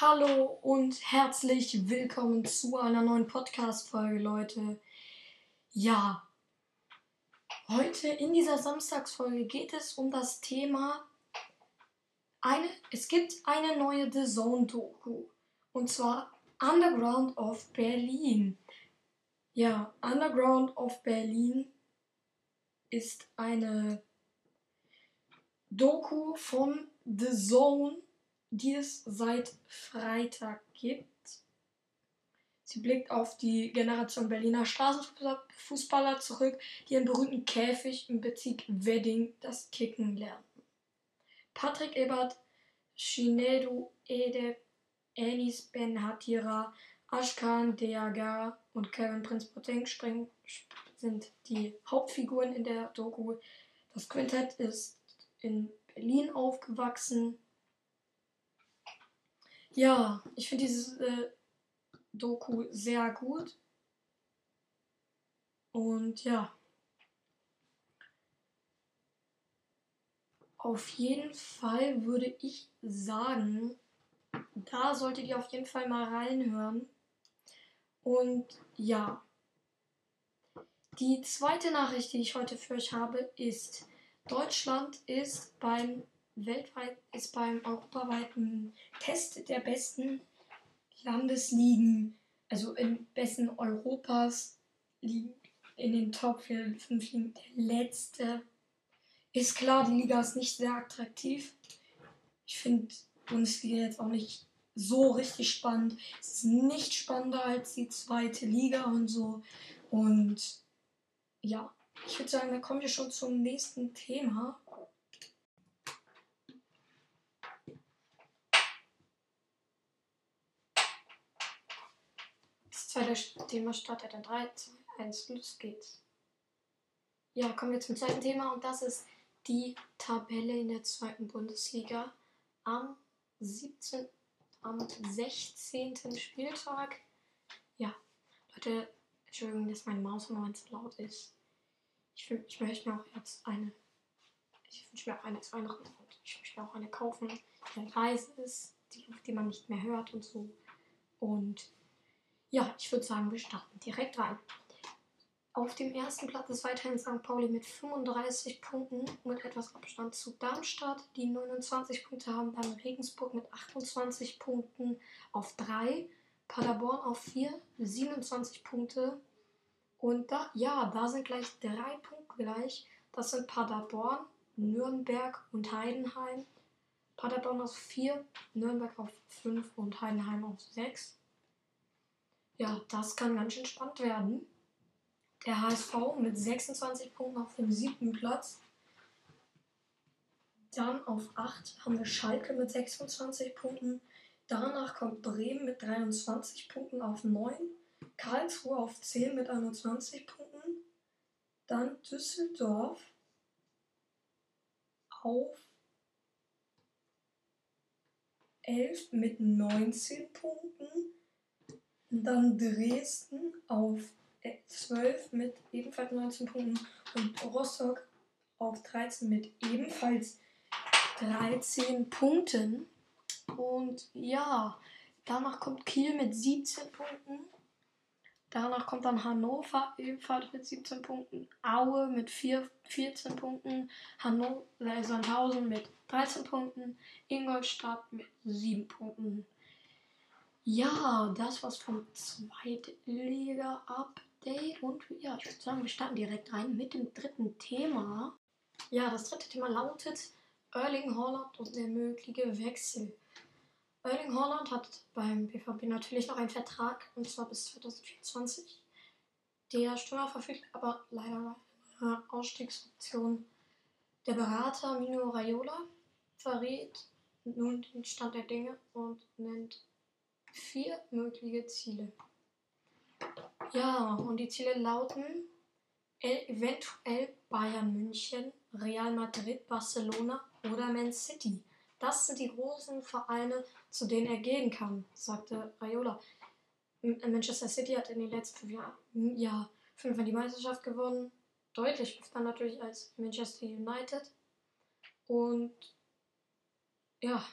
Hallo und herzlich willkommen zu einer neuen Podcast-Folge, Leute. Ja, heute in dieser Samstagsfolge geht es um das Thema eine, es gibt eine neue The Zone-Doku und zwar Underground of Berlin. Ja, Underground of Berlin ist eine Doku von The Zone die es seit Freitag gibt. Sie blickt auf die Generation Berliner Straßenfußballer zurück, die ihren berühmten Käfig im Bezirk Wedding das Kicken lernten. Patrick Ebert, Shinedu Ede, Enis Ben Hatira, Ashkan Deagar und Kevin Prince Boateng sind die Hauptfiguren in der Doku. Das Quintett ist in Berlin aufgewachsen ja, ich finde dieses äh, Doku sehr gut. Und ja. Auf jeden Fall würde ich sagen, da solltet ihr auf jeden Fall mal reinhören. Und ja. Die zweite Nachricht, die ich heute für euch habe, ist, Deutschland ist beim weltweit ist beim europaweiten Test der besten Landesligen, also in besten Europas liegen in den Top 5 Ligen der letzte. Ist klar, die Liga ist nicht sehr attraktiv. Ich finde Bundesliga jetzt auch nicht so richtig spannend. Es ist nicht spannender als die zweite Liga und so. Und ja, ich würde sagen, da kommen wir schon zum nächsten Thema. Zweite Thema startet in 3, 2, 1, los geht's. Ja, kommen wir zum zweiten Thema und das ist die Tabelle in der zweiten Bundesliga am 17. am 16. Spieltag. Ja, Leute, Entschuldigung, dass meine Maus Moment so laut ist. Ich, ich möchte mir auch jetzt eine. Ich wünsche mir auch eine zu und ich möchte mir auch eine kaufen, die leise ist, die, die man nicht mehr hört und so. Und ja, ich würde sagen, wir starten direkt rein. Auf dem ersten Platz ist weiterhin St. Pauli mit 35 Punkten mit etwas Abstand zu Darmstadt. Die 29 Punkte haben dann Regensburg mit 28 Punkten auf 3, Paderborn auf 4, 27 Punkte. Und da, ja, da sind gleich drei Punkte gleich. Das sind Paderborn, Nürnberg und Heidenheim. Paderborn auf 4, Nürnberg auf 5 und Heidenheim auf 6. Ja, das kann ganz schön spannend werden. Der HSV mit 26 Punkten auf dem siebten Platz. Dann auf 8 haben wir Schalke mit 26 Punkten. Danach kommt Bremen mit 23 Punkten auf 9. Karlsruhe auf 10 mit 21 Punkten. Dann Düsseldorf auf 11 mit 19 Punkten. Dann Dresden auf 12 mit ebenfalls 19 Punkten und Rostock auf 13 mit ebenfalls 13 Punkten. Und ja, danach kommt Kiel mit 17 Punkten. Danach kommt dann Hannover ebenfalls mit 17 Punkten. Aue mit 4, 14 Punkten. Hannover, Sandhausen mit 13 Punkten. Ingolstadt mit 7 Punkten. Ja, das war's vom Zweitliga-Update. Und ja, ich würde sagen, wir starten direkt rein mit dem dritten Thema. Ja, das dritte Thema lautet Erling Haaland und der mögliche Wechsel. Erling Haaland hat beim BVB natürlich noch einen Vertrag, und zwar bis 2024. Der Stürmer verfügt aber leider eine Ausstiegsoption. Der Berater Mino Raiola verrät nun den Stand der Dinge und nennt vier mögliche Ziele. Ja, und die Ziele lauten eventuell Bayern München, Real Madrid, Barcelona oder Man City. Das sind die großen Vereine, zu denen er gehen kann, sagte Raiola. Manchester City hat in den letzten fünf Jahren ja, fünfmal die Meisterschaft gewonnen. Deutlich öfter natürlich als Manchester United. Und ja,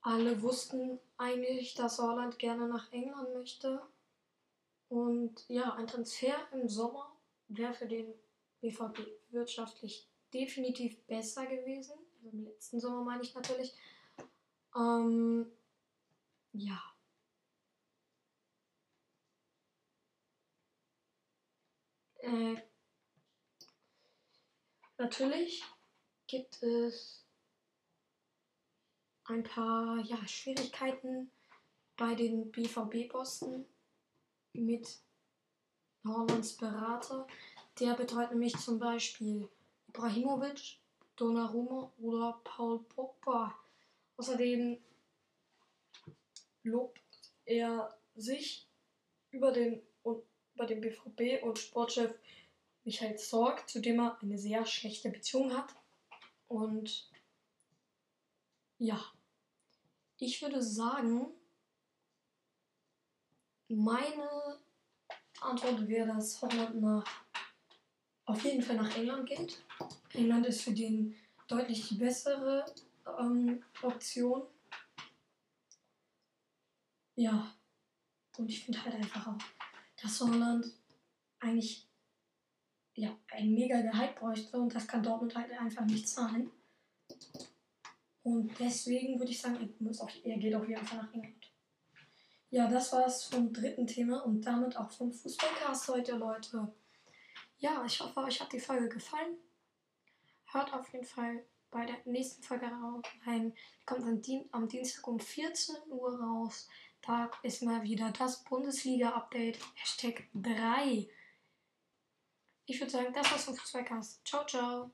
alle wussten eigentlich, dass Holland gerne nach England möchte. Und ja, ein Transfer im Sommer wäre für den BVB wirtschaftlich definitiv besser gewesen. Also Im letzten Sommer meine ich natürlich. Ähm, ja. Äh, natürlich gibt es ein paar ja, Schwierigkeiten bei den BVB-Bossen mit Hollands Berater. Der betreut nämlich zum Beispiel Ibrahimovic, Donnarumma oder Paul Pogba. Außerdem lobt er sich über den, über den BVB und Sportchef Michael Zorg, zu dem er eine sehr schlechte Beziehung hat. Und ja, ich würde sagen, meine Antwort wäre, dass Holland nach, auf jeden Fall nach England geht. England ist für den deutlich die bessere ähm, Option. Ja, und ich finde halt einfach auch, dass Holland eigentlich ja, ein mega Gehalt bräuchte und das kann Dortmund halt einfach nicht zahlen. Und deswegen würde ich sagen, er, geht auf jeden Fall nach England. Ja, das war's vom dritten Thema und damit auch vom Fußballcast heute, Leute. Ja, ich hoffe, euch hat die Folge gefallen. Hört auf jeden Fall bei der nächsten Folge rein. Die kommt Dien am Dienstag um 14 Uhr raus. Da ist mal wieder das Bundesliga-Update. Hashtag 3. Ich würde sagen, das war's vom Fußballcast. Ciao, ciao.